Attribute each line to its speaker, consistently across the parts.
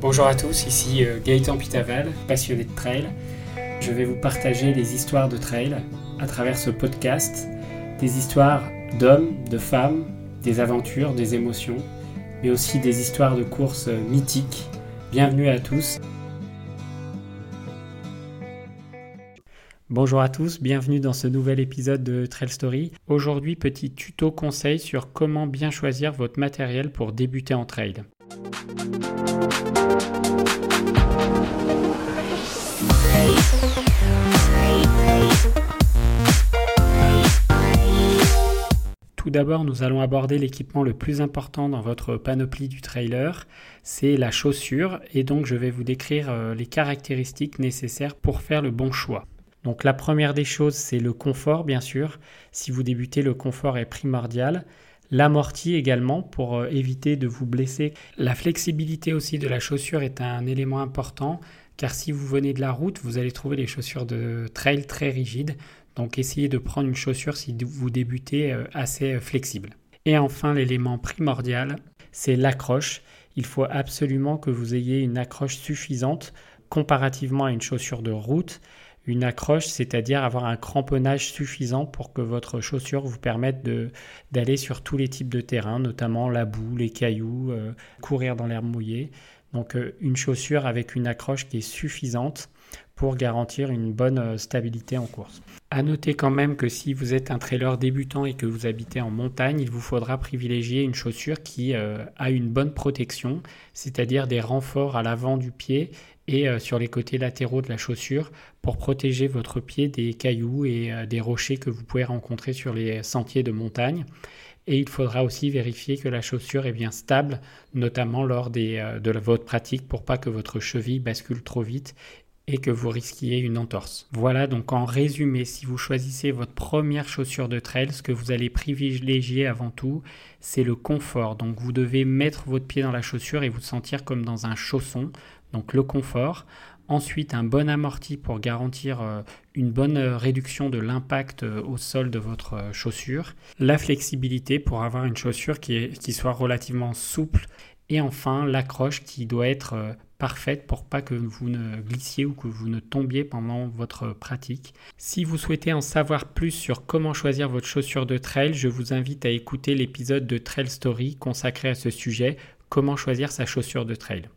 Speaker 1: Bonjour à tous, ici euh, Gaëtan Pitaval, passionné de trail. Je vais vous partager des histoires de trail à travers ce podcast, des histoires d'hommes, de femmes, des aventures, des émotions, mais aussi des histoires de courses euh, mythiques. Bienvenue à tous. Bonjour à tous, bienvenue dans ce nouvel épisode de Trail Story. Aujourd'hui, petit tuto conseil sur comment bien choisir votre matériel pour débuter en trail. Tout d'abord, nous allons aborder l'équipement le plus important dans votre panoplie du trailer, c'est la chaussure, et donc je vais vous décrire euh, les caractéristiques nécessaires pour faire le bon choix. Donc la première des choses, c'est le confort, bien sûr. Si vous débutez, le confort est primordial. L'amorti également pour euh, éviter de vous blesser. La flexibilité aussi de la chaussure est un élément important car si vous venez de la route, vous allez trouver les chaussures de trail très rigides. Donc essayez de prendre une chaussure si vous débutez euh, assez euh, flexible. Et enfin, l'élément primordial, c'est l'accroche. Il faut absolument que vous ayez une accroche suffisante comparativement à une chaussure de route une accroche, c'est-à-dire avoir un cramponnage suffisant pour que votre chaussure vous permette d'aller sur tous les types de terrain, notamment la boue, les cailloux, euh, courir dans l'herbe mouillée. Donc euh, une chaussure avec une accroche qui est suffisante pour garantir une bonne euh, stabilité en course. À noter quand même que si vous êtes un trailer débutant et que vous habitez en montagne, il vous faudra privilégier une chaussure qui a une bonne protection, c'est-à-dire des renforts à l'avant du pied et euh, sur les côtés latéraux de la chaussure pour protéger votre pied des cailloux et euh, des rochers que vous pouvez rencontrer sur les sentiers de montagne. Et il faudra aussi vérifier que la chaussure est bien stable, notamment lors euh, de votre pratique pour pas que votre cheville bascule trop vite et que vous risquiez une entorse. Voilà donc en résumé, si vous choisissez votre première chaussure de trail, ce que vous allez privilégier avant tout, c'est le confort. Donc vous devez mettre votre pied dans la chaussure et vous sentir comme dans un chausson donc le confort. Ensuite, un bon amorti pour garantir euh, une bonne euh, réduction de l'impact euh, au sol de votre chaussure. La flexibilité pour avoir une chaussure qui, qui soit relativement souple. Et enfin, l'accroche qui doit être parfaite pour pas que vous ne glissiez ou que vous ne tombiez pendant votre pratique. Si vous souhaitez en savoir plus sur comment choisir votre chaussure de trail, je vous invite à écouter l'épisode de Trail Story consacré à ce sujet, comment choisir sa chaussure de trail.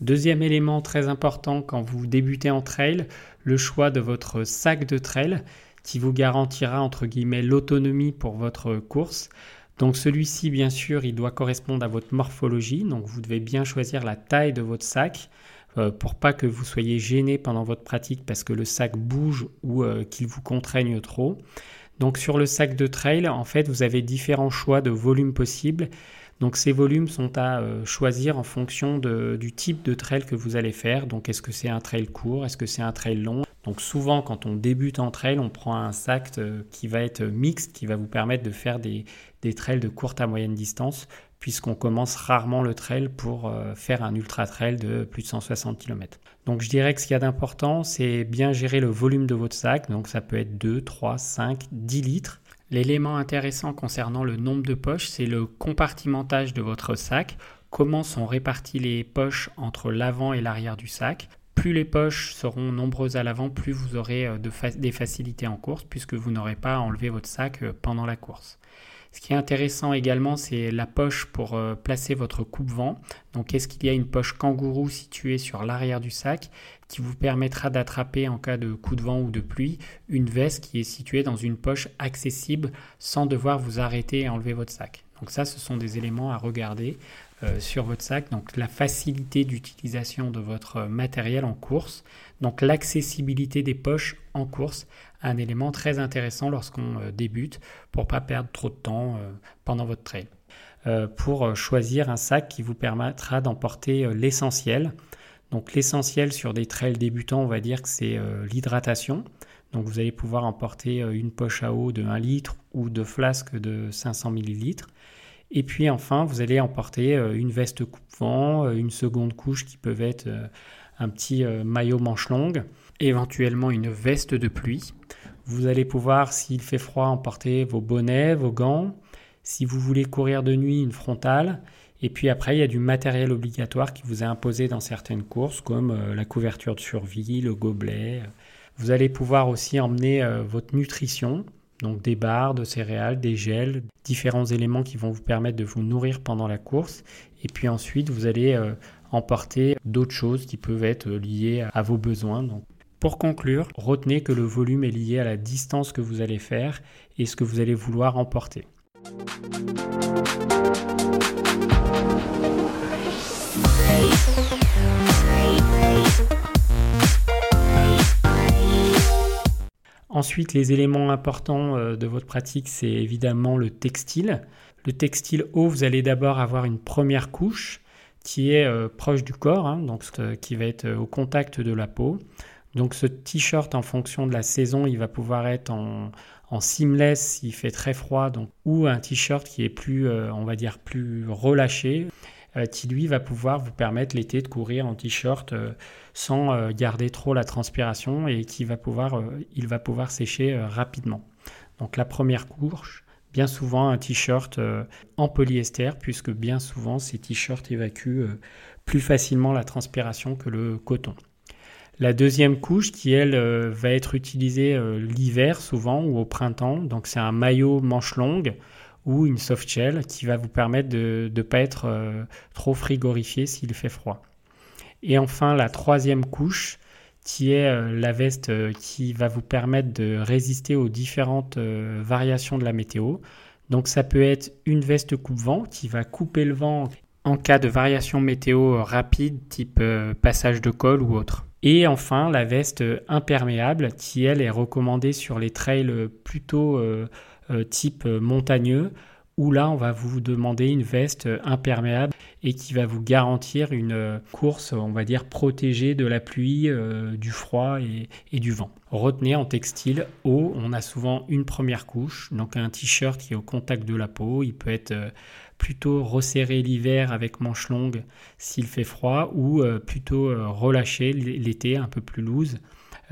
Speaker 1: Deuxième élément très important quand vous débutez en trail, le choix de votre sac de trail qui vous garantira entre guillemets l'autonomie pour votre course. Donc celui-ci, bien sûr, il doit correspondre à votre morphologie. Donc vous devez bien choisir la taille de votre sac. Euh, pour pas que vous soyez gêné pendant votre pratique parce que le sac bouge ou euh, qu'il vous contraigne trop. Donc sur le sac de trail, en fait, vous avez différents choix de volumes possibles. Donc ces volumes sont à euh, choisir en fonction du type de trail que vous allez faire. Donc est-ce que c'est un trail court, est-ce que c'est un trail long? Donc souvent quand on débute en trail, on prend un sac qui va être mixte, qui va vous permettre de faire des, des trails de courte à moyenne distance puisqu'on commence rarement le trail pour euh, faire un ultra trail de plus de 160 km. Donc je dirais que ce qu'il y a d'important, c'est bien gérer le volume de votre sac, donc ça peut être 2, 3, 5, 10 litres. L'élément intéressant concernant le nombre de poches, c'est le compartimentage de votre sac, comment sont réparties les poches entre l'avant et l'arrière du sac. Plus les poches seront nombreuses à l'avant, plus vous aurez euh, des facilités en course, puisque vous n'aurez pas à enlever votre sac euh, pendant la course. Ce qui est intéressant également, c'est la poche pour euh, placer votre coupe-vent. Donc, est-ce qu'il y a une poche kangourou située sur l'arrière du sac qui vous permettra d'attraper en cas de coup de vent ou de pluie une veste qui est située dans une poche accessible sans devoir vous arrêter et enlever votre sac? Donc ça, ce sont des éléments à regarder euh, sur votre sac. Donc la facilité d'utilisation de votre matériel en course. Donc l'accessibilité des poches en course, un élément très intéressant lorsqu'on euh, débute pour pas perdre trop de temps euh, pendant votre trail. pour choisir un sac qui vous permettra d'emporter l'essentiel. Donc l'essentiel sur des trails débutants, on va dire que c'est l'hydratation. Donc vous allez pouvoir emporter une poche à eau de 1 litre ou deux flasques de 500 millilitres. Et puis enfin, vous allez emporter une veste coupe-vent, une seconde couche qui peut être un petit maillot manche longue, éventuellement une veste de pluie. Vous allez pouvoir, s'il fait froid, emporter vos bonnets, vos gants. Si vous voulez courir de nuit, une frontale. Et puis après, il y a du matériel obligatoire qui vous est imposé dans certaines courses, comme euh, la couverture de survie, le gobelet. Vous allez pouvoir aussi emmener euh, votre nutrition, donc des barres de céréales, des gels, différents éléments qui vont vous permettre de vous nourrir pendant la course. Et puis ensuite, vous allez euh, emporter d'autres choses qui peuvent être liées à vos besoins. Pour conclure, retenez que le volume est lié à la distance que vous allez faire et ce que vous allez vouloir emporter. Ensuite, les éléments importants euh, de votre pratique, c'est évidemment le textile. Le textile haut, vous allez d'abord avoir une première couche qui est euh, proche du corps, hein, qui va être au contact de la peau. Donc ce t-shirt, en fonction de la saison, il va pouvoir être en, seamless s'il fait très froid, ou un t-shirt qui est plus, euh, on va dire, plus relâché, euh, qui lui va pouvoir vous permettre l'été de courir en t-shirt euh, sans garder trop la transpiration et qui va pouvoir, il va pouvoir sécher rapidement. Donc la première couche, bien souvent un t-shirt en polyester, puisque bien souvent ces t-shirts évacuent plus facilement la transpiration que le coton. La deuxième couche qui, elle, euh, va être utilisée euh, l'hiver souvent ou au printemps. Donc c'est un maillot manche longue ou une soft shell qui va vous permettre de ne pas être euh, trop frigorifié s'il fait froid. Et enfin la troisième couche qui est la veste qui va vous permettre de résister aux différentes variations de la météo. Donc ça peut être une veste coupe-vent qui va couper le vent en cas de variation météo rapide type passage de col ou autre. Et enfin, la veste imperméable qui, elle, est recommandée sur les trails plutôt euh, euh, type montagneux, où là, on va vous demander une veste imperméable et qui va vous garantir une course, on va dire, protégée de la pluie, euh, du froid et, du vent. Retenez en textile haut, on a souvent une première couche, donc un t-shirt qui est au contact de la peau, il peut être plutôt resserré l'hiver avec manches longues s'il fait froid ou euh, plutôt euh, relâché l'été un peu plus loose.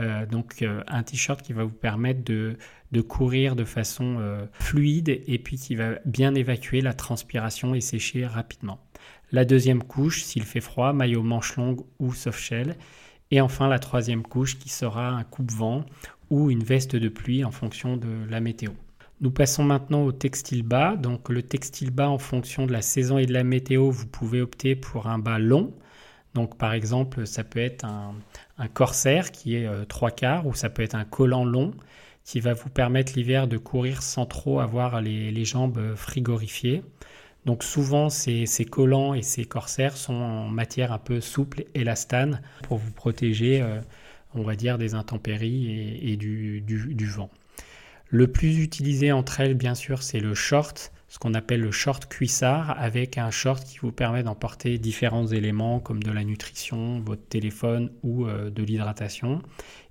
Speaker 1: Euh, donc un t-shirt qui va vous permettre de, courir de façon fluide et puis qui va bien évacuer la transpiration et sécher rapidement. La deuxième couche, s'il fait froid, maillot manches longues ou soft shell. Et enfin la troisième couche qui sera un coupe-vent ou une veste de pluie en fonction de la météo. Nous passons maintenant au textile bas. Donc le textile bas en fonction de la saison et de la météo, vous pouvez opter pour un bas long. Donc par exemple, ça peut être un, corsaire qui est euh, trois quarts ou ça peut être un collant long qui va vous permettre l'hiver de courir sans trop avoir les, jambes frigorifiées. Donc souvent ces, collants et ces corsaires sont en matière un peu souple, élastane, pour vous protéger, euh, on va dire, des intempéries et, du vent. Le plus utilisé entre elles, bien sûr, c'est le short, ce qu'on appelle le short cuissard, avec un short qui vous permet d'emporter différents éléments comme de la nutrition, votre téléphone ou euh, de l'hydratation.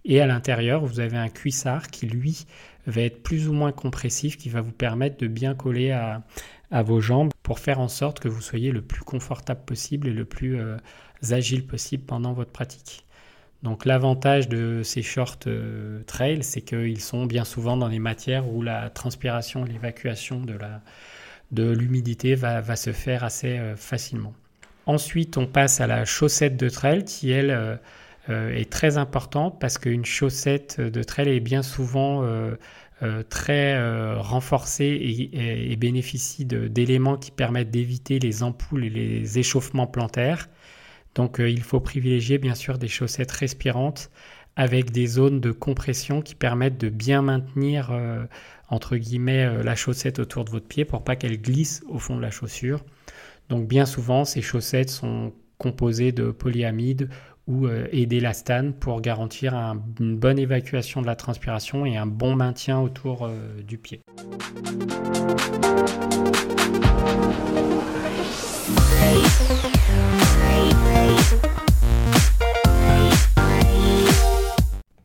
Speaker 1: Et à l'intérieur, vous avez un cuissard qui, lui, va être plus ou moins compressif, qui va vous permettre de bien coller à, vos jambes pour faire en sorte que vous soyez le plus confortable possible et le plus euh, agile possible pendant votre pratique. Donc l'avantage de ces shorts euh, trail, c'est qu'ils sont bien souvent dans des matières où la transpiration l'évacuation de, de l'humidité va, se faire assez euh, facilement. Ensuite, on passe à la chaussette de trail qui, elle, euh, est très importante parce qu'une chaussette de trail est bien souvent très renforcée et bénéficie d'éléments qui permettent d'éviter les ampoules et les échauffements plantaires. Donc euh, il faut privilégier bien sûr des chaussettes respirantes avec des zones de compression qui permettent de bien maintenir euh, entre guillemets euh, la chaussette autour de votre pied pour pas qu'elle glisse au fond de la chaussure. Donc bien souvent ces chaussettes sont composées de polyamide ou et d'élastane pour garantir une bonne évacuation de la transpiration et un bon maintien autour du pied.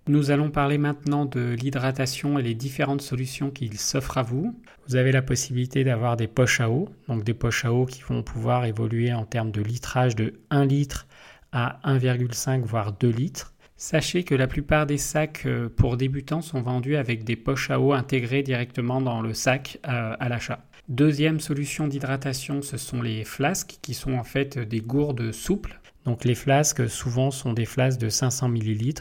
Speaker 1: Nous allons parler maintenant de l'hydratation et les différentes solutions qu'il s'offrent à vous. Vous avez la possibilité d'avoir des poches à eau, donc des poches à eau qui vont pouvoir évoluer en termes de litrage de 1 litre à 1,5 voire 2 litres. Sachez que la plupart des sacs euh, pour débutants sont vendus avec des poches à eau intégrées directement dans le sac euh, à l'achat. Deuxième solution d'hydratation, ce sont les flasques qui sont en fait des gourdes souples. Donc les flasques souvent sont des flasques de 500 ml.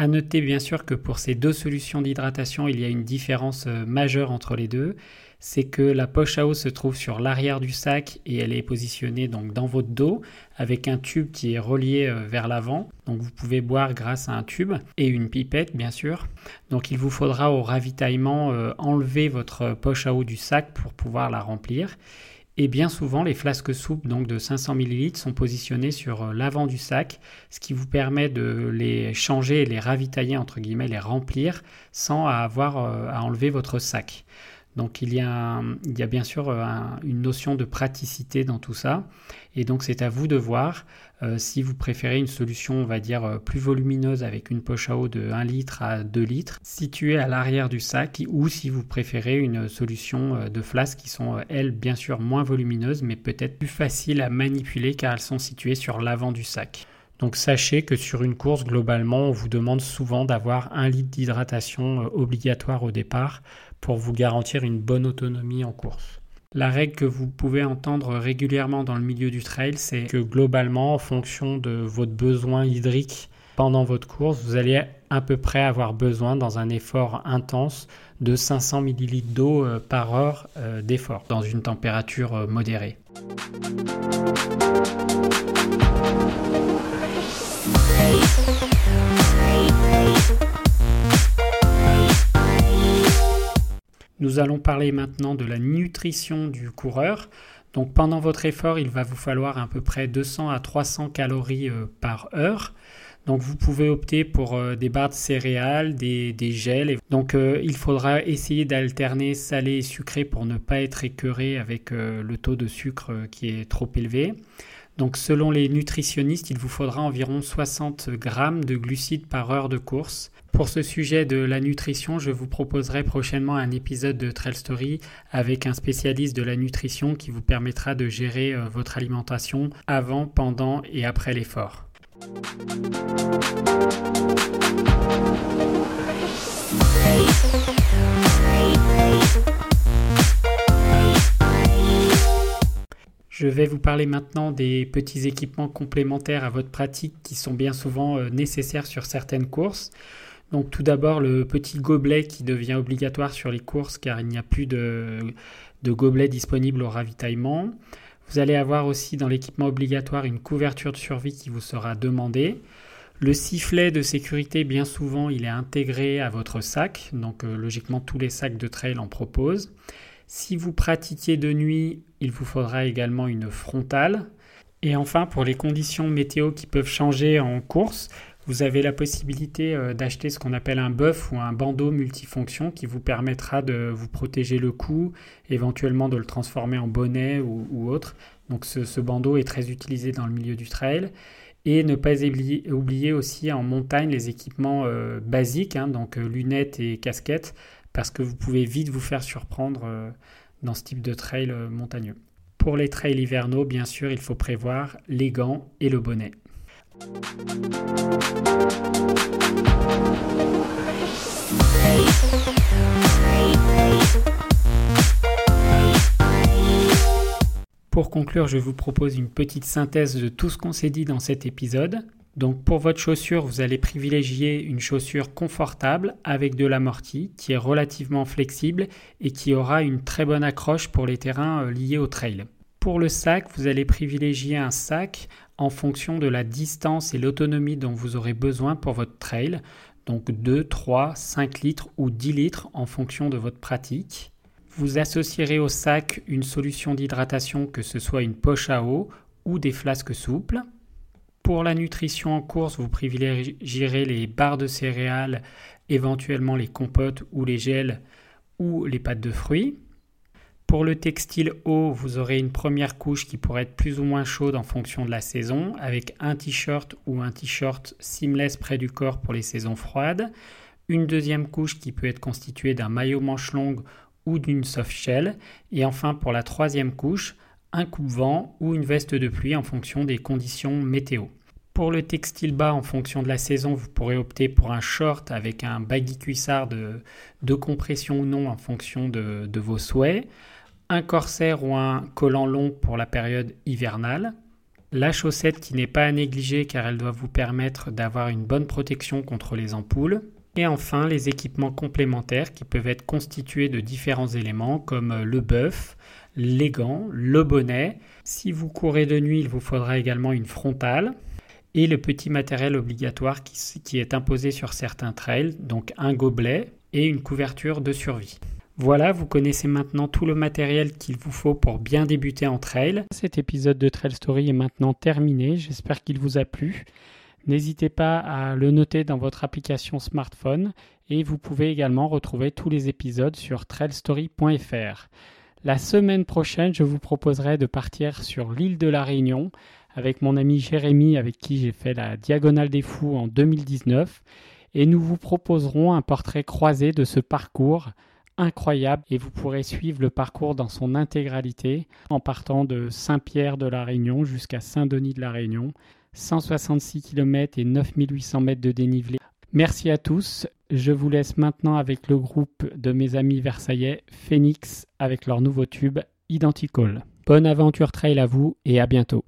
Speaker 1: À noter bien sûr que pour ces deux solutions d'hydratation, il y a une différence euh, majeure entre les deux. C'est que la poche à eau se trouve sur l'arrière du sac et elle est positionnée donc dans votre dos avec un tube qui est relié euh, vers l'avant. Donc vous pouvez boire grâce à un tube et une pipette bien sûr. Donc il vous faudra au ravitaillement euh, enlever votre poche à eau du sac pour pouvoir la remplir. Et bien souvent, les flasques souples donc de 500 ml sont positionnées sur euh, l'avant du sac, ce qui vous permet de les changer les ravitailler, entre guillemets, les remplir sans avoir euh, à enlever votre sac. Donc il y a, bien sûr euh, une notion de praticité dans tout ça. Et donc c'est à vous de voir euh, si vous préférez une solution, on va dire, euh, plus volumineuse avec une poche à eau de 1 litre à 2 litres, située à l'arrière du sac, ou si vous préférez une solution de flasques qui sont, elles, bien sûr, moins volumineuses, mais peut-être plus faciles à manipuler car elles sont situées sur l'avant du sac. Donc sachez que sur une course, globalement, on vous demande souvent d'avoir un litre d'hydratation obligatoire au départ pour vous garantir une bonne autonomie en course. La règle que vous pouvez entendre régulièrement dans le milieu du trail, c'est que globalement, en fonction de votre besoin hydrique pendant votre course, vous allez à peu près avoir besoin dans un effort intense de 500 ml d'eau euh, par heure euh, d'effort dans une température euh, modérée. Nous allons parler maintenant de la nutrition du coureur. Donc pendant votre effort, il va vous falloir à peu près 200 à 300 calories euh, par heure. Donc vous pouvez opter pour euh, des barres de céréales, des, gels. Donc euh, il faudra essayer d'alterner salé et sucré pour ne pas être écœuré avec le taux de sucre qui est trop élevé. Donc selon les nutritionnistes, il vous faudra environ 60 grammes de glucides par heure de course. Pour ce sujet de la nutrition, je vous proposerai prochainement un épisode de Trail Story avec un spécialiste de la nutrition qui vous permettra de gérer euh, votre alimentation avant, pendant et après l'effort. Je vais vous parler maintenant des petits équipements complémentaires à votre pratique qui sont bien souvent euh, nécessaires sur certaines courses. Donc tout d'abord le petit gobelet qui devient obligatoire sur les courses car il n'y a plus de, gobelet disponible au ravitaillement. Vous allez avoir aussi dans l'équipement obligatoire une couverture de survie qui vous sera demandée. Le sifflet de sécurité, bien souvent, il est intégré à votre sac, donc euh, logiquement tous les sacs de trail en proposent. Si vous pratiquez de nuit, il vous faudra également une frontale. Et enfin, pour les conditions météo qui peuvent changer en course, vous avez la possibilité euh, d'acheter ce qu'on appelle un buff ou un bandeau multifonction qui vous permettra de vous protéger le cou, éventuellement de le transformer en bonnet ou, autre. Donc ce, bandeau est très utilisé dans le milieu du trail. Et ne pas oublier, aussi en montagne les équipements euh, basiques, hein, donc euh, lunettes et casquettes, parce que vous pouvez vite vous faire surprendre dans ce type de trail montagneux. Pour les trails hivernaux, bien sûr, il faut prévoir les gants et le bonnet. Pour conclure, je vous propose une petite synthèse de tout ce qu'on s'est dit dans cet épisode. Donc pour votre chaussure, vous allez privilégier une chaussure confortable avec de l'amorti qui est relativement flexible et qui aura une très bonne accroche pour les terrains euh, liés au trail. Pour le sac, vous allez privilégier un sac en fonction de la distance et l'autonomie dont vous aurez besoin pour votre trail. Donc 2, 3, 5 litres ou 10 litres en fonction de votre pratique. Vous associerez au sac une solution d'hydratation, que ce soit une poche à eau ou des flasques souples. Pour la nutrition en course, vous privilégierez les barres de céréales, éventuellement les compotes ou les gels ou les pâtes de fruits. Pour le textile haut, vous aurez une première couche qui pourrait être plus ou moins chaude en fonction de la saison, avec un t-shirt ou un t-shirt seamless près du corps pour les saisons froides, une deuxième couche qui peut être constituée d'un maillot manche longue ou d'une soft shell, et enfin pour la troisième couche, un coupe-vent ou une veste de pluie en fonction des conditions météo. Pour le textile bas, en fonction de la saison, vous pourrez opter pour un short avec un baggy cuissard de, compression ou non en fonction de, de vos souhaits, un corsaire ou un collant long pour la période hivernale, la chaussette qui n'est pas à négliger car elle doit vous permettre d'avoir une bonne protection contre les ampoules, et enfin les équipements complémentaires qui peuvent être constitués de différents éléments comme le bœuf, les gants, le bonnet. Si vous courez de nuit, il vous faudra également une frontale, et le petit matériel obligatoire qui, est imposé sur certains trails, donc un gobelet et une couverture de survie. Voilà, vous connaissez maintenant tout le matériel qu'il vous faut pour bien débuter en trail. Cet épisode de Trail Story est maintenant terminé, j'espère qu'il vous a plu. N'hésitez pas à le noter dans votre application smartphone et vous pouvez également retrouver tous les épisodes sur trailstory.fr. La semaine prochaine, je vous proposerai de partir sur l'île de la Réunion avec mon ami Jérémy avec qui j'ai fait la Diagonale des Fous en 2019 et nous vous proposerons un portrait croisé de ce parcours incroyable et vous pourrez suivre le parcours dans son intégralité en partant de Saint-Pierre de la Réunion jusqu'à Saint-Denis de la Réunion, 166 km et 9800 mètres de dénivelé. Merci à tous. Je vous laisse maintenant avec le groupe de mes amis versaillais Phoenix avec leur nouveau tube Identical. Bonne aventure trail à vous et à bientôt.